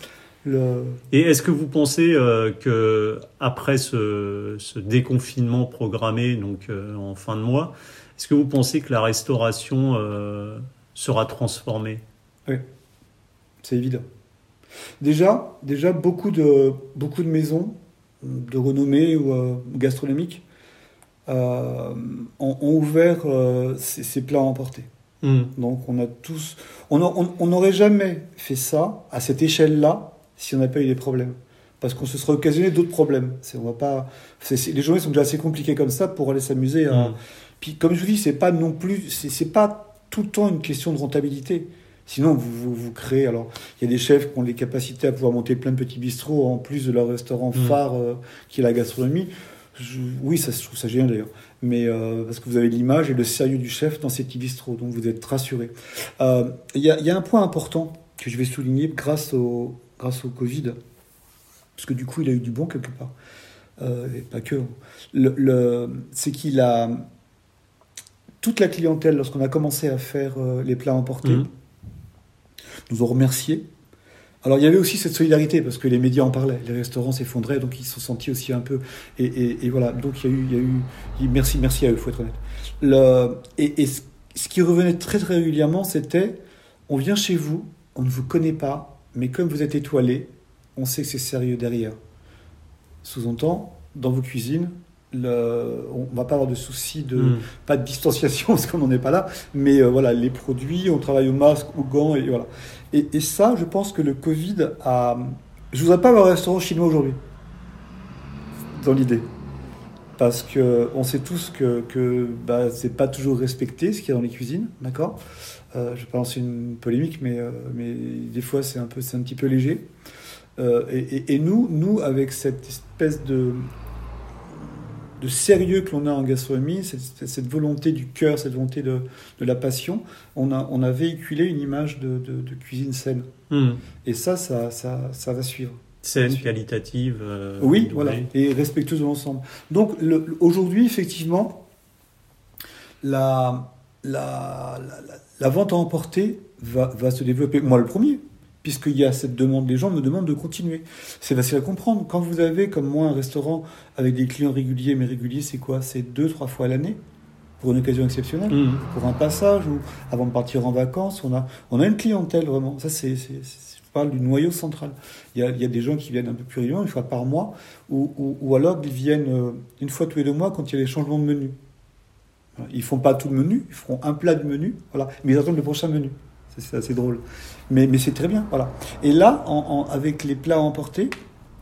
C: Le...
B: Et est-ce que vous pensez euh, que après ce, ce déconfinement programmé donc euh, en fin de mois, est-ce que vous pensez que la restauration euh, sera transformée?
C: C'est évident. Déjà, déjà beaucoup, de, beaucoup de maisons de renommée ou euh, gastronomiques ont, ont ouvert ces, ces plats à emporter.
B: Hmm.
C: Donc on a tous, on n'aurait jamais fait ça à cette échelle-là si on n'a pas eu des problèmes, parce qu'on se serait occasionné d'autres problèmes. On va pas, les journées sont déjà assez compliquées comme ça pour aller s'amuser. À...
B: Hmm.
C: Puis comme je vous dis, c'est pas non plus, c'est, pas tout le temps une question de rentabilité. Sinon, vous, vous, vous créez. Alors, il y a des chefs qui ont les capacités à pouvoir monter plein de petits bistrots en plus de leur restaurant
B: Mm.
C: phare euh, qui est la gastronomie. Je- oui, ça, je trouve ça génial d'ailleurs. Mais euh, parce que vous avez l'image et le sérieux du chef dans ces petits bistrots, donc vous êtes rassurés. Euh, Il y, a, il y a un point important que je vais souligner grâce au, grâce au Covid, parce que du coup, il a eu du bon quelque part. Euh, et pas que. Le, le- c'est qu'il a. Toute la clientèle, lorsqu'on a commencé à faire euh, les plats emportés,
B: Mhm.
C: nous ont remerciés. Alors il y avait aussi cette solidarité parce que les médias en parlaient, les restaurants s'effondraient, donc ils se sont sentis aussi un peu. Et, et- et voilà, donc il y a eu, il y a eu il- merci, merci à eux, faut être honnête. Le, et, et ce ce qui revenait très très régulièrement, c'était on vient chez vous, on ne vous connaît pas, mais comme vous êtes étoilé, on sait que c'est sérieux derrière. Sous-entend, dans vos cuisines, le, on va pas avoir de soucis de
B: Hmm.
C: pas de distanciation (laughs) parce qu'on n'en est pas là, mais euh, voilà, les produits, on travaille au masque, aux gants, et voilà. Et, et ça, je pense que le Covid a. Je voudrais pas avoir un restaurant chinois aujourd'hui, dans l'idée. Parce que on sait tous que, que bah, c'est pas toujours respecté ce qu'il y a dans les cuisines, d'accord? Euh, Je vais pas lancer une polémique, mais, euh, mais des fois c'est un, peu, un petit peu léger. Euh, et, et- et nous, nous, avec cette espèce de, de sérieux que l'on a en gastronomie, cette, cette volonté du cœur, cette volonté de, de la passion, on a, on a véhiculé une image de, de- de cuisine saine.
B: Hmm.
C: Et ça, ça, ça, ça va suivre.
B: Saine, qualitative. euh,
C: Oui,
B: doublée.
C: voilà, et respectueuse de l'ensemble. Donc le- aujourd'hui, effectivement, la, la, la, la- la vente à emporter va, va se développer. Moi, le premier, puisqu'il y a cette demande, les gens me demandent de continuer. C'est facile à comprendre. Quand vous avez, comme moi, un restaurant avec des clients réguliers, mais réguliers, c'est quoi? C'est deux, trois fois à l'année pour une occasion exceptionnelle
B: Hmm.
C: pour un passage ou avant de partir en vacances. On a, on a une clientèle vraiment. Ça, c'est, je parle du noyau central. Il y, a, il y a des gens qui viennent un peu plus régulièrement, une fois par mois, ou, ou, ou alors ils viennent euh, une fois tous les deux mois quand il y a les changements de menu. Ils font pas tout le menu, ils feront un plat de menu, voilà, mais ils attendent le prochain menu. C'est, assez drôle. Mais, mais c'est très bien, voilà. Et là, en, en- avec les plats à emporter,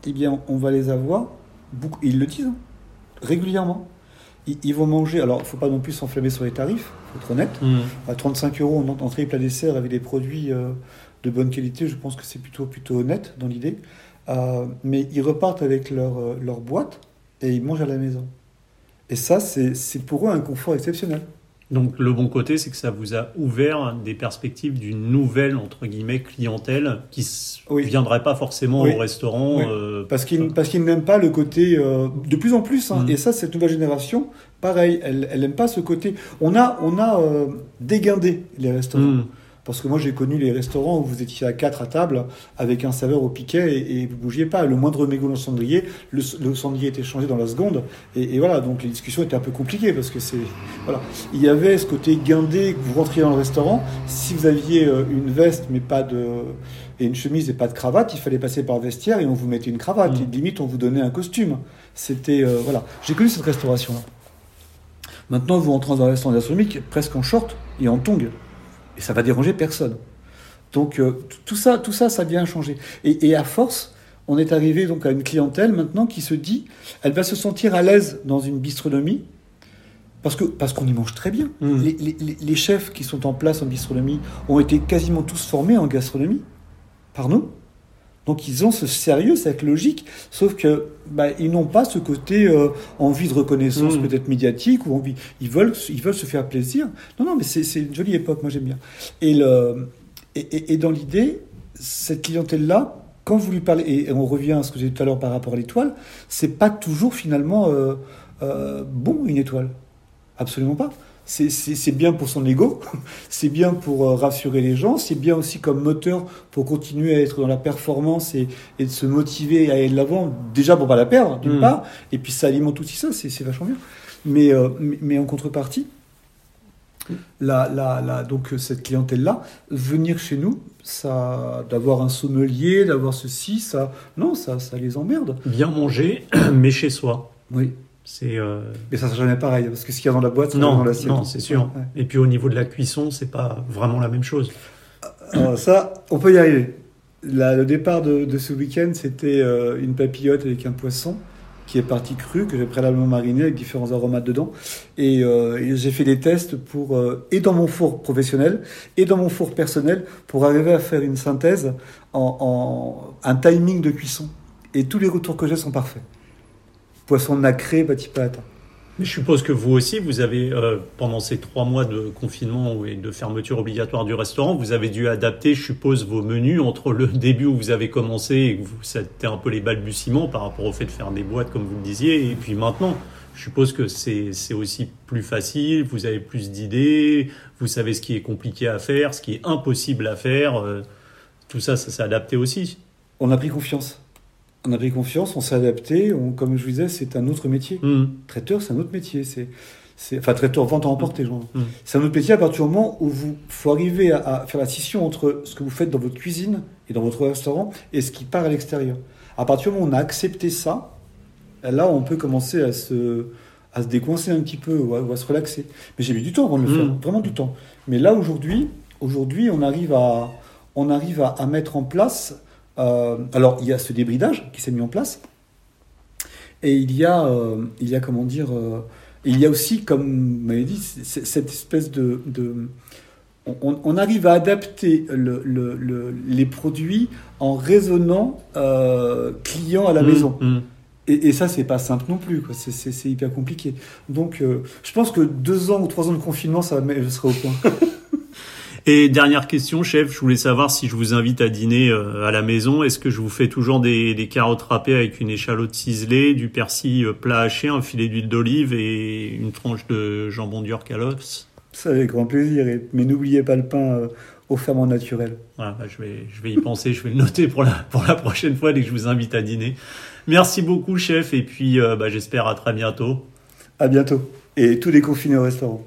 C: eh bien, on va les avoir, beaucoup, ils le disent, hein, régulièrement. Ils, ils vont manger, alors il faut pas non plus s'enflammer sur les tarifs, faut être honnête.
B: Hmm.
C: À 35 euros en entrée plat dessert avec des produits euh, de bonne qualité, je pense que c'est plutôt, plutôt honnête dans l'idée. Euh, mais ils repartent avec leur, euh, leur boîte et ils mangent à la maison. Et ça, c'est pour eux un confort exceptionnel.
B: Donc le bon côté, c'est que ça vous a ouvert des perspectives d'une nouvelle entre guillemets clientèle qui ne
C: Oui.
B: viendrait pas forcément
C: Oui.
B: au restaurant.
C: Oui.
B: euh,
C: Parce qu'ils parce qu'ils n'aiment pas le côté euh, de plus en plus. hein.
B: Mm.
C: Et ça, cette nouvelle génération, pareil, elle elle n'aime pas ce côté. On a on a euh, les restaurants.
B: hmm.
C: Parce que moi, j'ai connu les restaurants où vous étiez à quatre à table avec un serveur au piquet et, et vous bougiez pas. Le moindre mégot dans le cendrier, le, le cendrier était changé dans la seconde. Et, et voilà, donc les discussions étaient un peu compliquées parce que c'est voilà. Il y avait ce côté guindé que vous rentriez dans le restaurant. Si vous aviez euh, une veste mais pas de et une chemise et pas de cravate, il fallait passer par le vestiaire et on vous mettait une cravate.
B: Mm.
C: Et limite, on vous donnait un costume. C'était euh, voilà. J'ai connu cette restauration-là. Maintenant, vous rentrez dans un restaurant gastronomique presque en short et en tongs. Et ça va déranger personne. Donc euh, tout ça, tout ça, ça vient changer. Et, et à force, on est arrivé donc à une clientèle maintenant qui se dit, elle va se sentir à l'aise dans une bistronomie parce que parce qu'on y mange très bien.
B: Mm.
C: Les- les- les chefs qui sont en place en bistronomie ont été quasiment tous formés en gastronomie par nous. Donc ils ont ce sérieux, cette logique, sauf que bah, ils n'ont pas ce côté euh, envie de reconnaissance
B: Mm.
C: peut-être médiatique ou envie. Ils veulent, ils veulent se faire plaisir. Non, non, mais c'est c'est une jolie époque, moi j'aime bien. Et, le, et, et- et dans l'idée, cette clientèle-là, quand vous lui parlez, et on revient à ce que j'ai dit tout à l'heure par rapport à l'étoile, c'est pas toujours finalement euh, euh, bon une étoile. Absolument pas. C'est- bien pour son ego, (laughs) c'est bien pour euh, rassurer les gens, c'est bien aussi comme moteur pour continuer à être dans la performance et, et de se motiver à aller de l'avant. Déjà pour pas la perdre, d'une
B: Mm.
C: part, et puis ça alimente aussi ça, c'est vachement bien. Mais, euh, mais, mais en contrepartie, la, la, la, donc euh, cette clientèle-là, venir chez nous, ça, d'avoir un sommelier, d'avoir ceci, ça, non, ça, ça les emmerde.
B: Bien manger, (clears throat) mais chez soi.
C: Oui.
B: C'est euh,
C: Mais ça sera jamais pareil, parce que ce qu'il y a dans la boîte, c'est
B: non,
C: dans l'assiette.
B: non, c'est sûr.
C: Ouais.
B: Et puis au niveau de la cuisson, c'est pas vraiment la même chose.
C: Alors ça, on peut y arriver. La- le départ de, de ce week-end, c'était euh, une papillote avec un poisson qui est parti cru, que j'ai préalablement mariné avec différents aromates dedans. Et, euh, et j'ai fait des tests pour, euh, et dans mon four professionnel, et dans mon four personnel, pour arriver à faire une synthèse en, en un timing de cuisson. Et tous les retours que j'ai sont parfaits. Poisson nacré, bâti pas atteint.
B: Mais je suppose que vous aussi, vous avez, euh, pendant ces trois mois de confinement et de fermeture obligatoire du restaurant, vous avez dû adapter, je suppose, vos menus entre le (laughs) début où vous avez commencé et que vous, c'était un peu les balbutiements par rapport au fait de faire des boîtes, comme vous le disiez, et puis maintenant. Je suppose que c'est c'est aussi plus facile, vous avez plus d'idées, vous savez ce qui est compliqué à faire, ce qui est impossible à faire. euh, tout ça, ça s'est adapté aussi.
C: On a pris confiance. On a pris confiance, on s'est adapté. On, comme je vous disais, c'est un autre métier.
B: Hum,
C: Traiteur, c'est un autre métier. C'est, enfin, traiteur, vente à emporter, genre.
B: Mm.
C: C'est un autre métier à partir du moment où vous faut arriver à, à faire la scission entre ce que vous faites dans votre cuisine et dans votre restaurant et ce qui part à l'extérieur. À partir du moment où on a accepté ça, là, on peut commencer à se, à se décoincer un petit peu ou à, ou à se relaxer. Mais j'ai mis du temps avant de le faire, vraiment du temps. Mais là, aujourd'hui, aujourd'hui, on arrive à, on arrive à, à mettre en place. Euh, alors, il y a ce débridage qui s'est mis en place. Et il y a, euh, il y a comment dire, euh, il y a aussi, comme vous m'avez dit, cette espèce de, de- on, on arrive à adapter le- le- le- les produits en raisonnant client à la
B: hum,
C: maison.
B: hum.
C: Et, et ça, c'est pas simple non plus. C'est- hyper compliqué. Donc, je pense que deux ans ou trois ans de confinement, ça, va- je serai au point. (laughs)
B: Et dernière question, chef, je voulais savoir si je vous invite à dîner euh, à la maison, est-ce que je vous fais toujours des, des carottes râpées avec une échalote ciselée, du persil euh, plat haché, un filet d'huile d'olive et une tranche de jambon d'York à l'os
C: Ça, avec grand plaisir. Mais n'oubliez pas le pain euh, au ferment naturel.
B: Voilà, bah, je, vais, je vais y penser, je vais le noter pour la, pour la prochaine fois dès que je vous invite à dîner. Merci beaucoup, chef, et puis euh, bah, j'espère à très bientôt.
C: À bientôt. Et tous déconfinés au restaurant.